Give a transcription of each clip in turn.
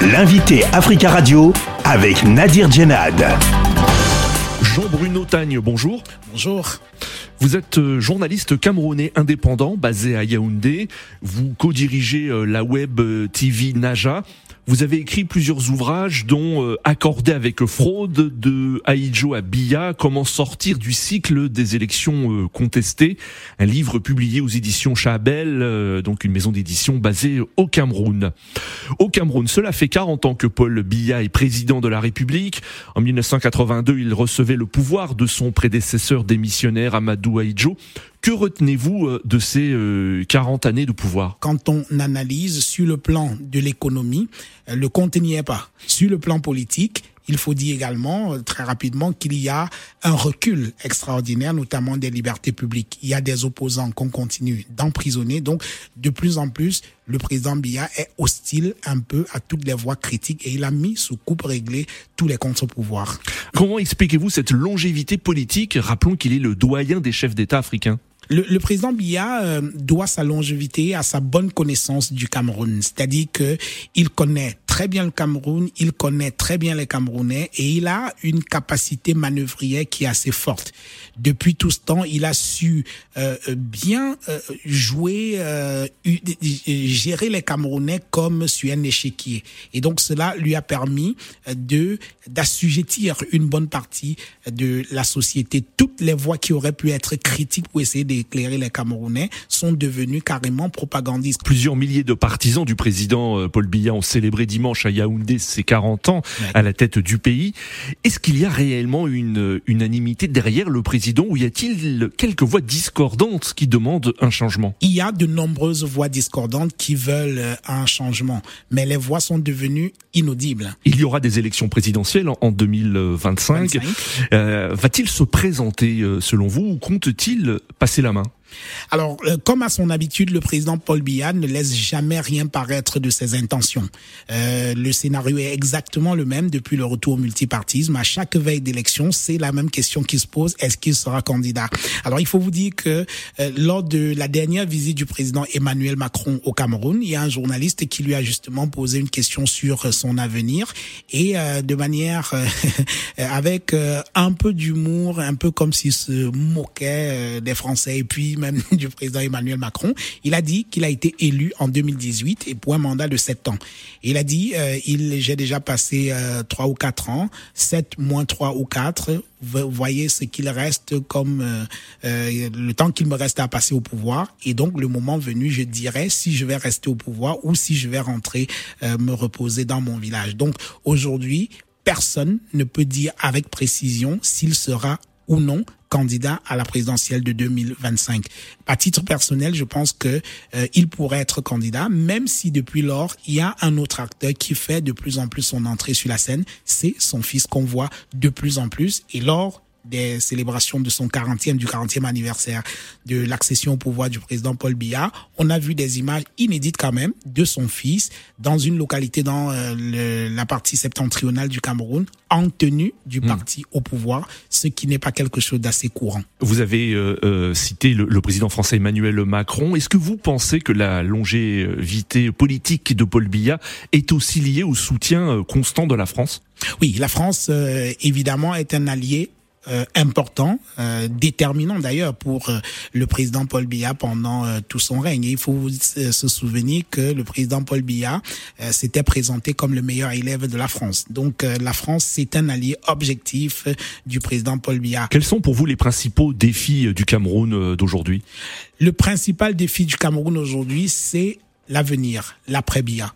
L'invité Africa Radio avec Nadir Djenad. Jean-Bruno Tagne, bonjour. Bonjour. Vous êtes euh, journaliste camerounais indépendant basé à Yaoundé. Vous co-dirigez euh, la web euh, TV Naja. Vous avez écrit plusieurs ouvrages, dont euh, Accordé avec fraude de Aïdjo à Biya, Comment sortir du cycle des élections euh, contestées, un livre publié aux éditions Chabel, euh, donc une maison d'édition basée au Cameroun. Au Cameroun, cela fait 40 ans que Paul Biya est président de la République. En 1982, il recevait le pouvoir de son prédécesseur démissionnaire Amadou Aïdjo. Que retenez-vous euh, de ces 40 années de pouvoir? Quand on analyse sur le plan de l'économie, euh, le compte n'y est pas. Sur le plan politique, il faut dire également euh, très rapidement qu'il y a un recul extraordinaire, notamment des libertés publiques. Il y a des opposants qu'on continue d'emprisonner. Donc, de plus en plus, le président Biya est hostile un peu à toutes les voix critiques et il a mis sous coupe réglée tous les contre-pouvoirs. Comment expliquez-vous cette longévité politique? Rappelons qu'il est le doyen des chefs d'État africains. Le, président Biya euh, doit sa longévité à sa bonne connaissance du Cameroun, c'est-à-dire que il connaît très bien le Cameroun, il connaît très bien les Camerounais et il a une capacité manœuvrière qui est assez forte. Depuis tout ce temps, il a su euh, bien euh, jouer, euh, gérer les Camerounais comme sur un échiquier. Et donc cela lui a permis de d'assujettir une bonne partie de la société. Toutes les voix qui auraient pu être critiques pour essayer d'éclairer les Camerounais sont devenues carrément propagandistes. Plusieurs milliers de partisans du président Paul Biya ont célébré dimanche à Yaoundé ses 40 ans à la tête du pays. Est-ce qu'il y a réellement une unanimité derrière le président ou y a-t-il quelques voix discordantes qui demandent un changement? Il y a de nombreuses voix discordantes qui veulent un changement, mais les voix sont devenues inaudibles. Il y aura des élections présidentielles en 2025. 25. Euh, Va-t-il se présenter selon vous ou compte-t-il passer la main? Alors, euh, comme à son habitude, le président Paul Biya ne laisse jamais rien paraître de ses intentions. Euh, le scénario est exactement le même depuis le retour au multipartisme. À chaque veille d'élection, c'est la même question qui se pose est-ce qu'il sera candidat? Alors, il faut vous dire que euh, lors de la dernière visite du président Emmanuel Macron au Cameroun, il y a un journaliste qui lui a justement posé une question sur son avenir et euh, de manière avec un peu d'humour, un peu comme s'il se moquait des Français et puis même du président Emmanuel Macron, il a dit qu'il a été élu en 2018 et pour un mandat de 7 ans. Il a dit, euh, il, j'ai déjà passé euh, 3 ou 4 ans, 7 moins 3 ou 4, vous voyez ce qu'il reste comme euh, euh, le temps qu'il me reste à passer au pouvoir. Et donc, le moment venu, je dirais si je vais rester au pouvoir ou si je vais rentrer euh, me reposer dans mon village. Donc, aujourd'hui, personne ne peut dire avec précision s'il sera ou non candidat à la présidentielle de 2025. À titre personnel, je pense que euh, il pourrait être candidat, même si depuis lors, il y a un autre acteur qui fait de plus en plus son entrée sur la scène, c'est son fils qu'on voit de plus en plus. Et lors des célébrations de son 40e, du 40e anniversaire de l'accession au pouvoir du président Paul Biya, on a vu des images inédites quand même de son fils dans une localité dans euh, le, la partie septentrionale du Cameroun, en tenue du mmh. parti au pouvoir, ce qui n'est pas quelque chose d'assez courant. Vous avez euh, euh, cité le, le, président français Emmanuel Macron. Est-ce que vous pensez que la longévité politique de Paul Biya est aussi liée au soutien constant de la France? Oui, la France, évidemment, est un allié euh, important, euh, déterminant d'ailleurs pour euh, le président Paul Biya pendant tout son règne. Et il faut se souvenir que le président Paul Biya s'était présenté comme le meilleur élève de la France. Donc la France, c'est un allié objectif du président Paul Biya. Quels sont pour vous les principaux défis du Cameroun d'aujourd'hui? Le principal défi du Cameroun aujourd'hui, c'est l'avenir, l'après Biya.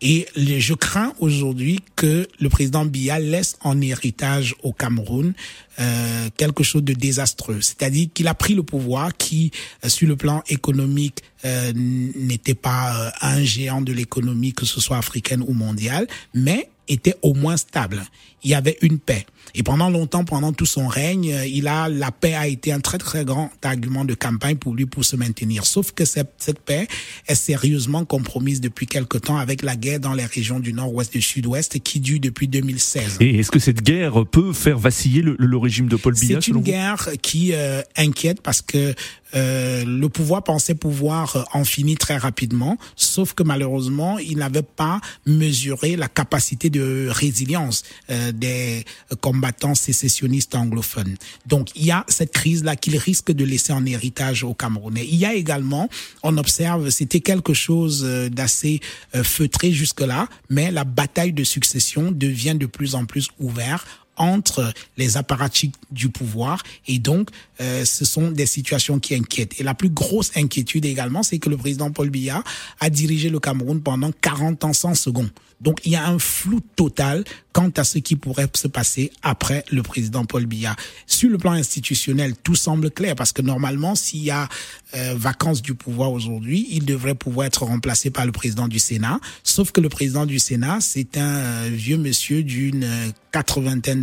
Et je crains aujourd'hui que le président Biya laisse en héritage au Cameroun euh, quelque chose de désastreux. C'est-à-dire qu'il a pris le pouvoir qui, euh, sur le plan économique, euh, n'était pas un géant de l'économie, que ce soit africaine ou mondiale, mais était au moins stable. Il y avait une paix. Et pendant longtemps, pendant tout son règne, il a la paix a été un très très grand argument de campagne pour lui pour se maintenir. Sauf que cette, cette paix est sérieusement compromise depuis quelque temps avec la guerre dans les régions du nord-ouest et du sud-ouest qui dure depuis 2016. Et est-ce que cette guerre peut faire vaciller le, le régime de Paul Biya C'est une guerre qui euh, inquiète parce que euh, le pouvoir pensait pouvoir en finir très rapidement, sauf que malheureusement, il n'avait pas mesuré la capacité de résilience euh, des combattants sécessionnistes anglophones. Donc, il y a cette crise-là qu'il risque de laisser en héritage aux Camerounais. Il y a également, on observe, c'était quelque chose euh, d'assez euh, feutré jusque-là, mais la bataille de succession devient de plus en plus ouverte entre les apparatchiks du pouvoir et donc euh, ce sont des situations qui inquiètent. Et la plus grosse inquiétude également, c'est que le président Paul Biya a dirigé le Cameroun pendant 40 ans sans second. Donc il y a un flou total quant à ce qui pourrait se passer après le président Paul Biya. Sur le plan institutionnel, tout semble clair parce que normalement, s'il y a euh, vacances du pouvoir aujourd'hui, il devrait pouvoir être remplacé par le président du Sénat. Sauf que le président du Sénat, c'est un euh, vieux monsieur d'une euh, quatre-vingtaine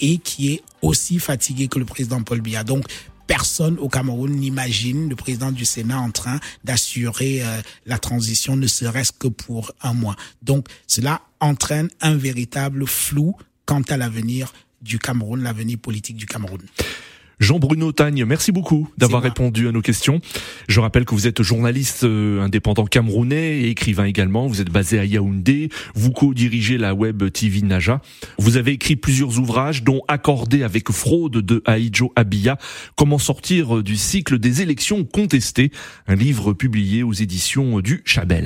et qui est aussi fatigué que le président Paul Biya. Donc personne au Cameroun n'imagine le président du Sénat en train d'assurer euh, la transition, ne serait-ce que pour un mois. Donc cela entraîne un véritable flou quant à l'avenir du Cameroun, l'avenir politique du Cameroun. Jean-Bruno Tagne, merci beaucoup d'avoir répondu à nos questions. Je rappelle que vous êtes journaliste euh, indépendant camerounais et écrivain également. Vous êtes basé à Yaoundé. Vous co-dirigez la web TV Naja. Vous avez écrit plusieurs ouvrages, dont Accordé avec fraude de Aïdjo Abia, Comment sortir du cycle des élections contestées, un livre publié aux éditions du Chabel.